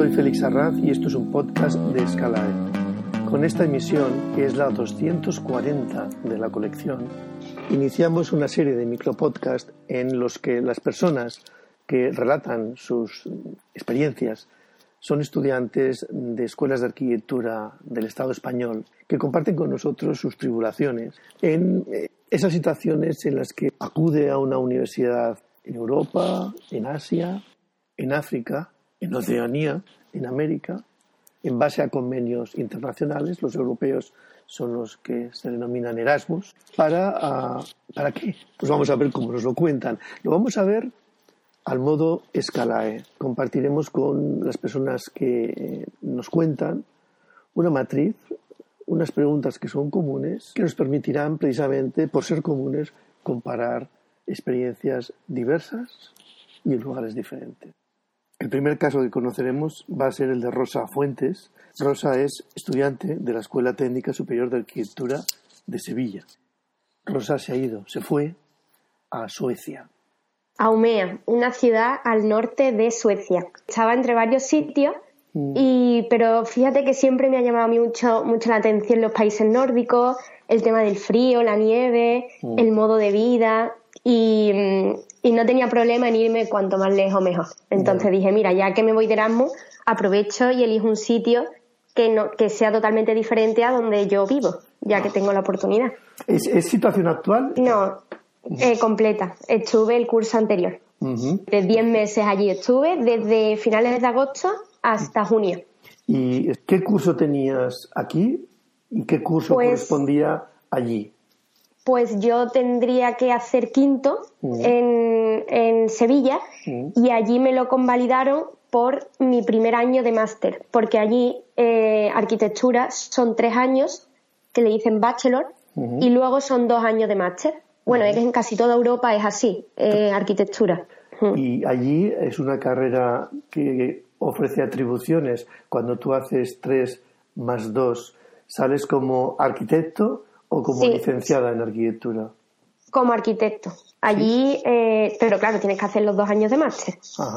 Soy Félix Arraz y esto es un podcast de Escalae. Con esta emisión, que es la 240 de la colección, iniciamos una serie de micropodcasts en los que las personas que relatan sus experiencias son estudiantes de escuelas de arquitectura del Estado español que comparten con nosotros sus tribulaciones en eh, esas situaciones en las que acude a una universidad en Europa, en Asia, en África, en Oceanía, en América, en base a convenios internacionales. Los europeos son los que se denominan Erasmus. ¿Para, ah, ¿para qué? Pues vamos a ver cómo nos lo cuentan. Lo vamos a ver al modo Scalae. Compartiremos con las personas que eh, nos cuentan una matriz, unas preguntas que son comunes, que nos permitirán precisamente, por ser comunes, comparar experiencias diversas y en lugares diferentes. El primer caso que conoceremos va a ser el de Rosa Fuentes. Rosa es estudiante de la Escuela Técnica Superior de Arquitectura de Sevilla. Rosa se ha ido, se fue a Suecia. A Umea, una ciudad al norte de Suecia. Estaba entre varios sitios, mm. y, pero fíjate que siempre me ha llamado mucho, mucho la atención los países nórdicos, el tema del frío, la nieve, mm. el modo de vida. Y, y no tenía problema en irme cuanto más lejos mejor. Entonces dije, mira, ya que me voy de Erasmus, aprovecho y elijo un sitio que, no, que sea totalmente diferente a donde yo vivo, ya que tengo la oportunidad. ¿Es, situación actual? No, eh, completa. Estuve el curso anterior. De 10 meses allí estuve, desde finales de agosto hasta junio. ¿Y qué curso tenías aquí y qué curso pues correspondía allí? Pues yo tendría que hacer quinto mm. en, Sevilla mm. y allí me lo convalidaron por mi primer año de máster, porque allí eh, arquitectura son tres años que le dicen bachelor y luego son dos años de máster. Bueno, es que en casi toda Europa es así, eh, arquitectura. Y allí es una carrera que ofrece atribuciones. Cuando tú haces tres más dos, ¿sales como arquitecto o como licenciada en arquitectura? Como arquitecto. Allí, eh, pero claro, tienes que hacer los dos años de máster.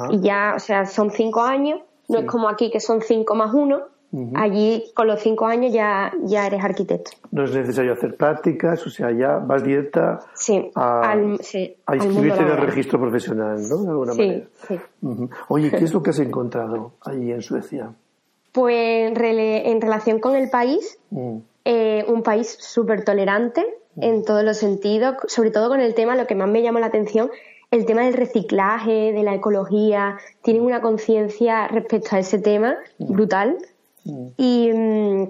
Y ya, o sea, son cinco años. No es como aquí que son cinco más uno. Allí, con los cinco años, ya, ya eres arquitecto. No es necesario hacer prácticas, o sea, ya vas directa a, inscribirte en el registro profesional, ¿no? De alguna manera. Oye, ¿qué es lo que has encontrado allí en Suecia? Pues en relación con el país, mm. Eh, un país súper tolerante en todos los sentidos, sobre todo con el tema, lo que más me llama la atención, el tema del reciclaje, de la ecología, tienen una conciencia respecto a ese tema brutal. Y, mm,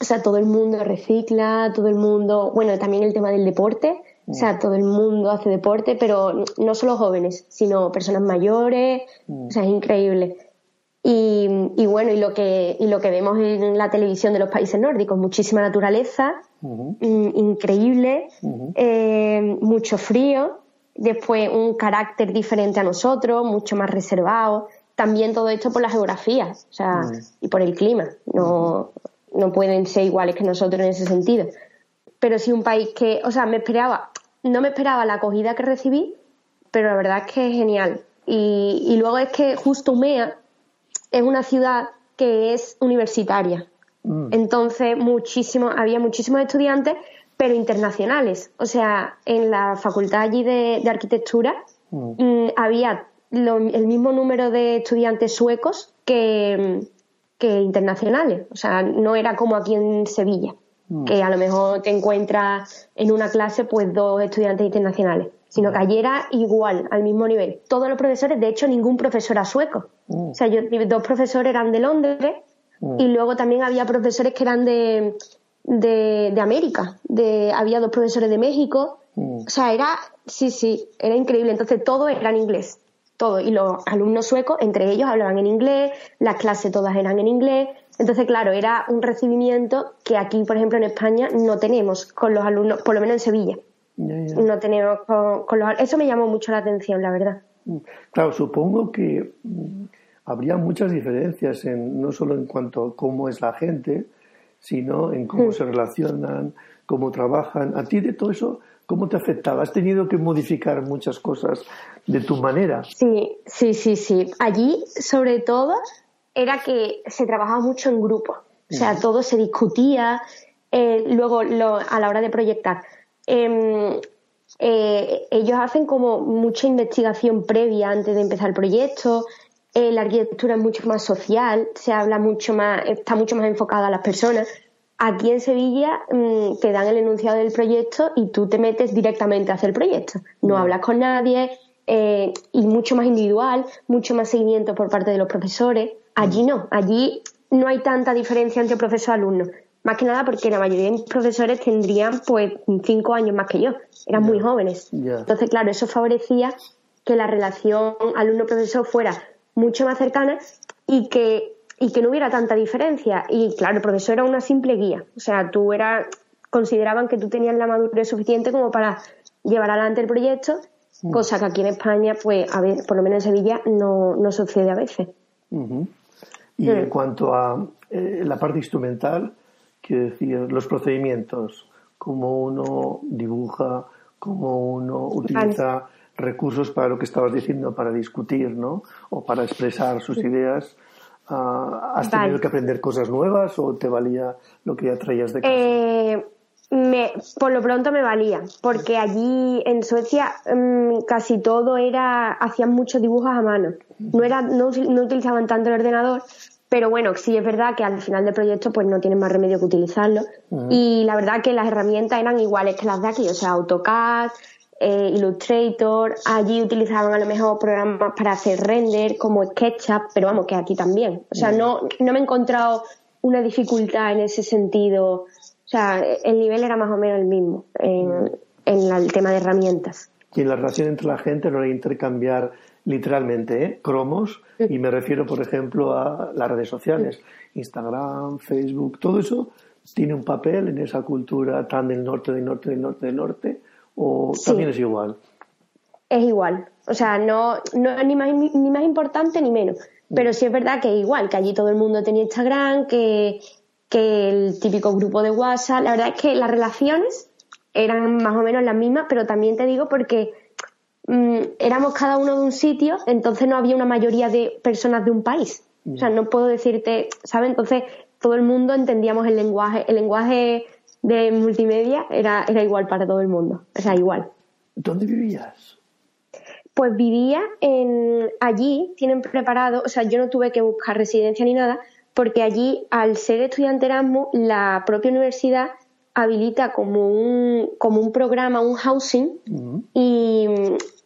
o sea, todo el mundo recicla, todo el mundo, bueno, también el tema del deporte, o sea, todo el mundo hace deporte, pero no solo jóvenes, sino personas mayores, o sea, es increíble. Y, bueno, y lo, que, y lo que vemos en la televisión de los países nórdicos, muchísima naturaleza, mm, increíble, eh, mucho frío, después un carácter diferente a nosotros, mucho más reservado, también todo esto por la geografía, o sea, y por el clima, no, no pueden ser iguales que nosotros en ese sentido. Pero sí un país que, o sea, me esperaba, no me esperaba la acogida que recibí, pero la verdad es que es genial. Y, y luego es que justo Umea, es una ciudad que es universitaria. Mm. Entonces, muchísimo, había muchísimos estudiantes, pero internacionales. O sea, en la facultad allí de, arquitectura mm. Mm, había el mismo número de estudiantes suecos que, que, internacionales. O sea, no era como aquí en Sevilla, que a lo mejor te encuentras en una clase pues dos estudiantes internacionales sino que allí era igual, al mismo nivel. Todos los profesores, de hecho, ningún profesor era sueco. Mm. O sea, yo, dos profesores eran de Londres mm. y luego también había profesores que eran de, de, América. De, había dos profesores de México. Mm. O sea, era, sí, sí, era increíble. Entonces, todo era en inglés. Todo. Y los alumnos suecos, entre ellos, hablaban en inglés, las clases todas eran en inglés. Entonces, claro, era un recibimiento que aquí, por ejemplo, en España no tenemos con los alumnos, por lo menos en Sevilla. No tenemos con, los... Eso me llamó mucho la atención, la verdad. Claro, supongo que mm, habría muchas diferencias, en, no solo en cuanto a cómo es la gente, sino en cómo mm. se relacionan, cómo trabajan. ¿A ti de todo eso cómo te afectaba? ¿Has tenido que modificar muchas cosas de tu manera? Sí, sí, sí, sí. Allí, sobre todo, era que se trabajaba mucho en grupo. O sea, todo se discutía. Eh, luego, a la hora de proyectar, em, eh, ellos hacen como mucha investigación previa antes de empezar el proyecto. Eh, la arquitectura es mucho más social, se habla mucho más, está mucho más enfocada a las personas. Aquí en Sevilla mm, te dan el enunciado del proyecto y tú te metes directamente a hacer el proyecto. No hablas con nadie y mucho más individual, mucho más seguimiento por parte de los profesores. Allí no, allí no hay tanta diferencia entre profesor y alumno. Más que nada porque la mayoría de mis profesores tendrían pues cinco años más que yo, eran muy jóvenes. Entonces, claro, eso favorecía que la relación alumno-profesor fuera mucho más cercana y que, y que no hubiera tanta diferencia. Y claro, el profesor era una simple guía. O sea, tú eras, consideraban que tú tenías la madurez suficiente como para llevar adelante el proyecto, mm. cosa que aquí en España, pues, a ver, por lo menos en Sevilla, no, no sucede a veces. Y en cuanto a eh, la parte instrumental, quiero decir, los procedimientos, cómo uno dibuja, cómo uno utiliza recursos para lo que estabas diciendo, para discutir, ¿no? O para expresar sus ideas. Ah, ¿Has tenido que aprender cosas nuevas o te valía lo que ya traías de casa? Eh, me, por lo pronto me valía, porque allí en Suecia mm, casi todo era, hacían muchos dibujos a mano. No, era, no, utilizaban tanto el ordenador, pero bueno, sí es verdad que al final del proyecto pues no tienen más remedio que utilizarlo. Y la verdad que las herramientas eran iguales que las de aquí, o sea, AutoCAD, eh, Illustrator, allí utilizaban a lo mejor programas para hacer render como SketchUp, pero vamos, que aquí también. O sea, no, no me he encontrado una dificultad en ese sentido o sea, el nivel era más o menos el mismo en, el tema de herramientas. Y en la relación entre la gente no era intercambiar literalmente ¿eh? cromos y me refiero, por ejemplo, a las redes sociales, Instagram, Facebook, todo eso tiene un papel en esa cultura tan del norte, del norte, del norte, del norte, o también es igual. Es igual, o sea, no, no es ni más, ni más importante ni menos, pero sí es verdad que es igual, que allí todo el mundo tenía Instagram, que que el típico grupo de WhatsApp. La verdad es que las relaciones eran más o menos las mismas, pero también te digo porque mm, éramos cada uno de un sitio, entonces no había una mayoría de personas de un país. O sea, no puedo decirte, ¿sabes? Entonces todo el mundo entendíamos el lenguaje. El lenguaje de multimedia era, era igual para todo el mundo. O sea, igual. ¿Dónde vivías? Pues vivía en allí, tienen preparado, o sea, yo no tuve que buscar residencia ni nada, porque allí, al ser estudiante Erasmus, la propia universidad habilita como un, como un programa, un housing y,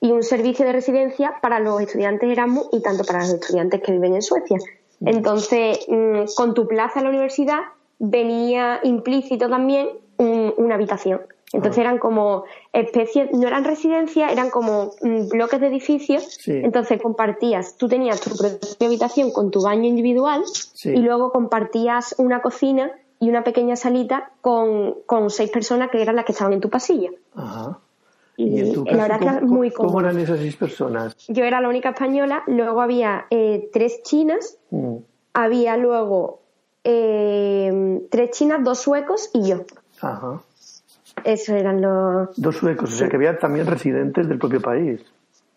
un servicio de residencia para los estudiantes Erasmus y tanto para los estudiantes que viven en Suecia. Entonces, mm, con tu plaza en la universidad venía implícito también una habitación. Entonces eran como especies, no eran residencias, eran como mm, bloques de edificios. Entonces compartías, tú tenías tu propia habitación con tu baño individual y luego compartías una cocina y una pequeña salita con, seis personas que eran las que estaban en tu pasillo. Ajá. Y, la verdad que muy cómodo. ¿Cómo eran esas seis personas? Yo era la única española, luego había eh, tres chinas, mm. había luego eh, tres chinas, dos suecos y yo. Ajá. Eso eran los... Dos suecos, o sea que había también residentes del propio país.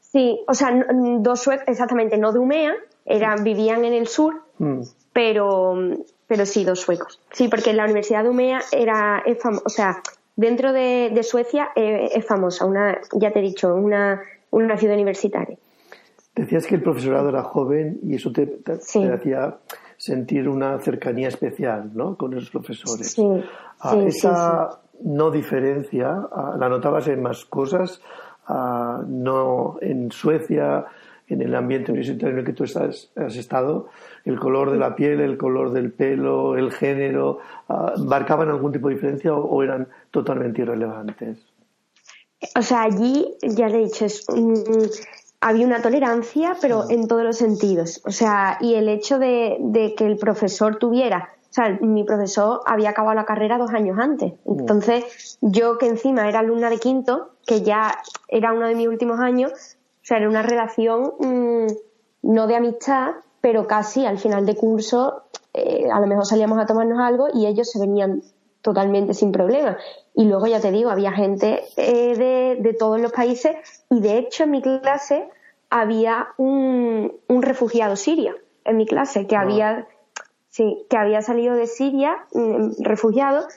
Sí, o sea, dos suecos, exactamente, no de Umea, eran, vivían en el sur, mm. pero, pero sí, dos suecos. Sí, porque la Universidad de Umea era, es o sea, dentro de, Suecia eh, es famosa, una, ya te he dicho, una, una ciudad universitaria. Decías que el profesorado era joven y eso te, hacía sentir una cercanía especial, ¿no? Con esos profesores. Sí, ah, esa no diferencia, ah, la notabas en más cosas, ah, no en Suecia, en el ambiente universitario en el que tú estás, has estado, el color de la piel, el color del pelo, el género, ah, ¿marcaban algún tipo de diferencia o, eran totalmente irrelevantes? O sea, allí, ya le he dicho, había una tolerancia, pero en todos los sentidos. O sea, y el hecho de que el profesor tuviera o sea, mi profesor había acabado la carrera dos años antes. Mm. Entonces, yo que encima era alumna de quinto, que ya era uno de mis últimos años, o sea, era una relación mm, no de amistad, pero casi al final de curso, eh, a lo mejor salíamos a tomarnos algo y ellos se venían totalmente sin problema. Y luego, ya te digo, había gente eh, de, de, todos los países y de hecho en mi clase había un, un refugiado sirio. en mi clase que había sí, que había salido de Siria, mm, refugiado,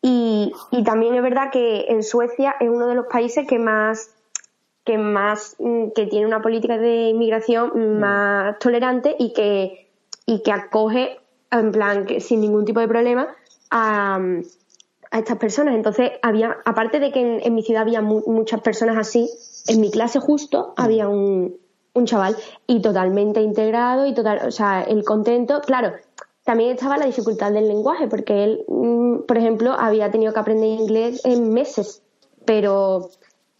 y, y, también es verdad que en Suecia es uno de los países que más que más mm, que tiene una política de inmigración mm. más tolerante y que y que acoge en plan que sin ningún tipo de problema a, a estas personas. Entonces había aparte de que en, mi ciudad había muchas personas así, en mi clase justo había un, un chaval y totalmente integrado y total, o sea, el contento, claro, también estaba la dificultad del lenguaje, porque él, mm, por ejemplo, había tenido que aprender inglés en meses, pero,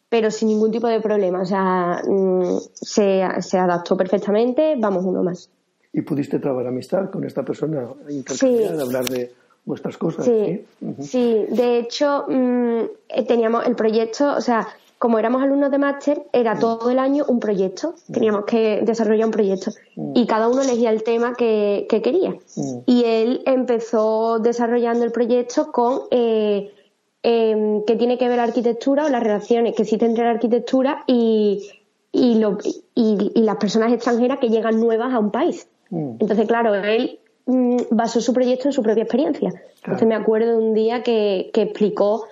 pero sin ningún tipo de problema. O sea, mm, se, se adaptó perfectamente, vamos, uno más. ¿Y pudiste trabajar amistad con esta persona? Intercambiar, hablar de vuestras cosas. Sí, sí. de hecho, mm, eh, teníamos el proyecto, o sea, como éramos alumnos de máster, era mm. todo el año un proyecto. Mm. Teníamos que desarrollar un proyecto. Mm. Y cada uno elegía el tema que, quería. Y él empezó desarrollando el proyecto con eh, em, que tiene que ver la arquitectura o las relaciones que existen entre la arquitectura y, y, y, las personas extranjeras que llegan nuevas a un país. Entonces, claro, él basó su proyecto en su propia experiencia. Entonces me acuerdo de un día que, que explicó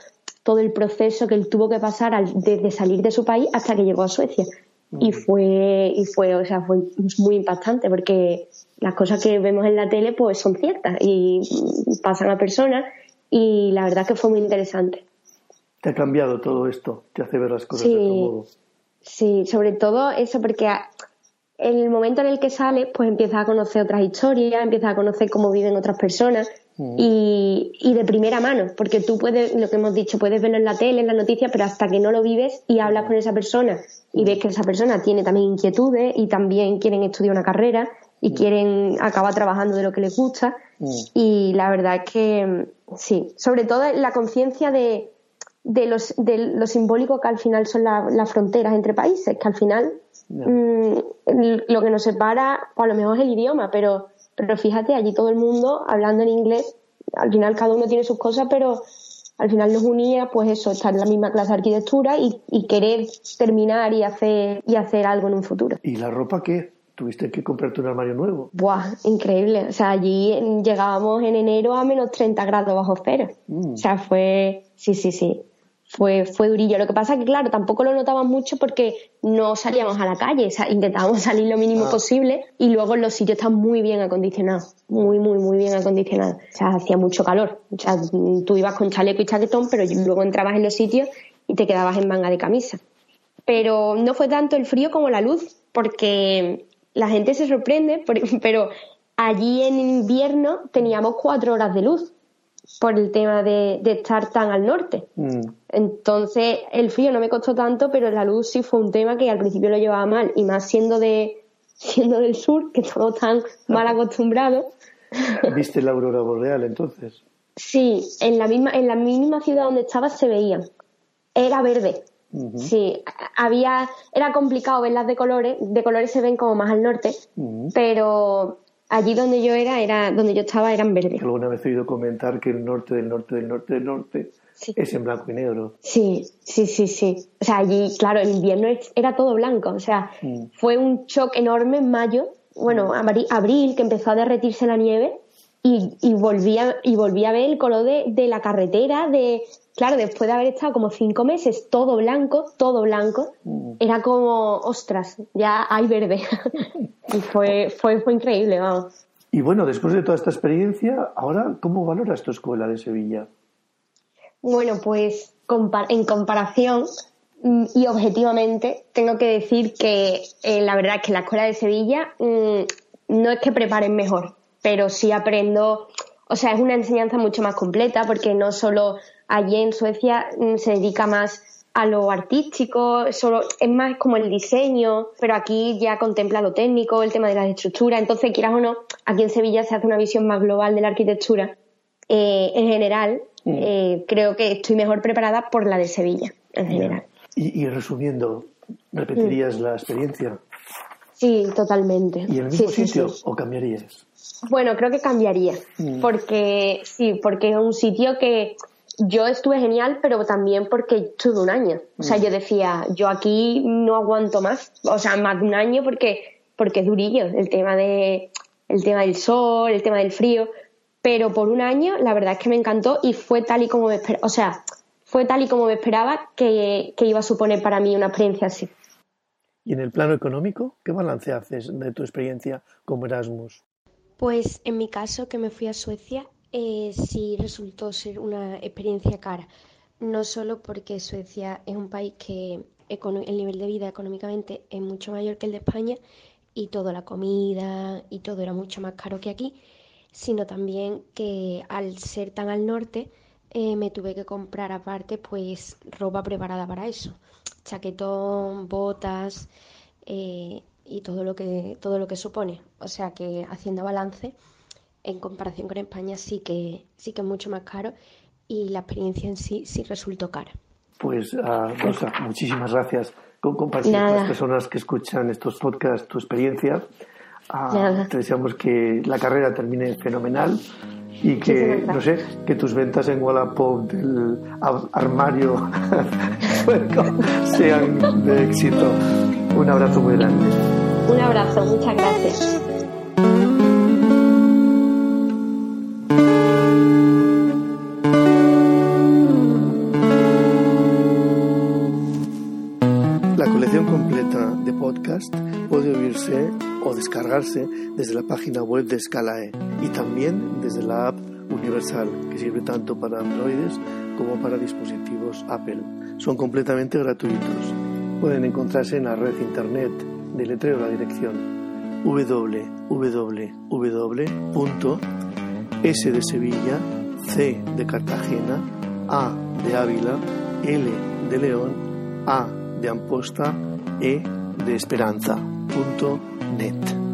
todo el proceso que él tuvo que pasar desde salir de su país hasta que llegó a Suecia. Y fue, y fue, o sea, fue muy impactante porque las cosas que vemos en la tele pues son ciertas y pasan a personas y la verdad que fue muy interesante. ¿Te ha cambiado todo esto? ¿Te hace ver las cosas de otro modo? Sí, sobre todo eso porque en el momento en el que sales pues empiezas a conocer otras historias, empiezas a conocer cómo viven otras personas y, y, de primera mano, porque tú puedes, lo que hemos dicho, puedes verlo en la tele, en las noticias, pero hasta que no lo vives y hablas con esa persona y ves que esa persona tiene también inquietudes y también quieren estudiar una carrera y quieren acabar trabajando de lo que les gusta. Y la verdad es que sí, sobre todo la conciencia de, de, los, de lo simbólico que al final son las fronteras entre países, que al final mm, lo que nos separa, pues a lo mejor es el idioma, pero pero fíjate, allí todo el mundo hablando en inglés, al final cada uno tiene sus cosas, pero al final nos unía pues eso, estar en la misma clase de arquitectura y, querer terminar y hacer, y hacer algo en un futuro. ¿Y la ropa qué? ¿Tuviste que comprarte un armario nuevo? Buah, increíble. O sea, allí llegábamos en enero a menos 30 grados bajo cero. Mm. O sea, fue, sí, sí, sí fue, fue durillo. Lo que pasa es que, claro, tampoco lo notaban mucho porque no salíamos a la calle, intentábamos salir lo mínimo ah. posible y luego los sitios están muy bien acondicionados, muy, muy, muy bien acondicionados. O sea, hacía mucho calor. O sea, tú ibas con chaleco y chaquetón, pero luego entrabas en los sitios y te quedabas en manga de camisa. Pero no fue tanto el frío como la luz, porque la gente se sorprende, pero allí en invierno teníamos cuatro horas de luz por el tema de, estar tan al norte. Mm. Entonces, el frío no me costó tanto, pero la luz sí fue un tema que al principio lo llevaba mal, y más siendo de siendo del sur, que estamos tan mal acostumbrados. ¿Viste la aurora boreal entonces? Sí, en la misma, en la misma ciudad donde estaba se veía. Era verde. Sí, había, era complicado verlas de colores, de colores se ven como más al norte, pero allí donde yo era, era donde yo estaba, eran verdes. Alguna vez he oído comentar que el norte del norte del norte del norte es en blanco y negro. Sí, sí, sí, sí. O sea, allí, claro, el invierno era todo blanco. O sea, mm. fue un shock enorme en mayo, bueno, mm. abril, que empezó a derretirse la nieve y, y volvía y volví a ver el color de, de la carretera, de, claro, después de haber estado como cinco meses todo blanco, todo blanco, mm. era como, ostras, ya hay verde. y fue, fue, fue increíble, vamos. Y bueno, después de toda esta experiencia, ahora, ¿cómo valoras tu escuela de Sevilla? Bueno, pues en comparación mm, y objetivamente, tengo que decir que eh, la verdad es que la escuela de Sevilla mm, no es que preparen mejor, pero sí aprendo, o sea, es una enseñanza mucho más completa porque no solo allí en Suecia mm, se dedica más a lo artístico, solo es más como el diseño, pero aquí ya contempla lo técnico, el tema de la estructura. Entonces, quieras o no, aquí en Sevilla se hace una visión más global de la arquitectura. Eh, en general, mm. eh, creo que estoy mejor preparada por la de Sevilla, en general. Y, resumiendo, ¿repetirías mm. la experiencia? Sí, totalmente. ¿Y en el mismo sitio o cambiarías? Bueno, creo que cambiaría, porque sí, porque es un sitio que yo estuve genial, pero también porque estuve un año. O sea, mm. yo decía, yo aquí no aguanto más, o sea, más de un año porque, porque es durillo el tema de, el tema del sol, el tema del frío, pero por un año la verdad es que me encantó y fue tal y como me esperaba, o sea, fue tal y como me esperaba que, que iba a suponer para mí una experiencia así. ¿Y en el plano económico, qué balance haces de tu experiencia como Erasmus? Pues en mi caso, que me fui a Suecia, eh, sí resultó ser una experiencia cara. No solo porque Suecia es un país que el nivel de vida económicamente es mucho mayor que el de España y toda la comida y todo era mucho más caro que aquí, sino también que al ser tan al norte eh, me tuve que comprar aparte pues ropa preparada para eso, chaquetón, botas eh, y todo lo que todo lo que supone, o sea que haciendo balance en comparación con España sí que sí que es mucho más caro y la experiencia en sí sí resultó cara. Pues uh, Rosa, muchísimas gracias por compartir con las personas que escuchan estos podcasts tu experiencia. Uh, te deseamos que la carrera termine fenomenal y que, no sé, que tus ventas en Wallapop del armario sean de éxito. Un abrazo muy grande. Un abrazo, muchas gracias. La colección completa de podcast puede oírse o descargarse desde la página web de Scalae y también desde la app Universal, que sirve tanto para Androides como para dispositivos Apple. Son completamente gratuitos. Pueden encontrarse en la red internet de letreo la dirección www.s de Sevilla, C de Cartagena, A de Ávila, L de León, A de Amposta, E de Esperanza.net.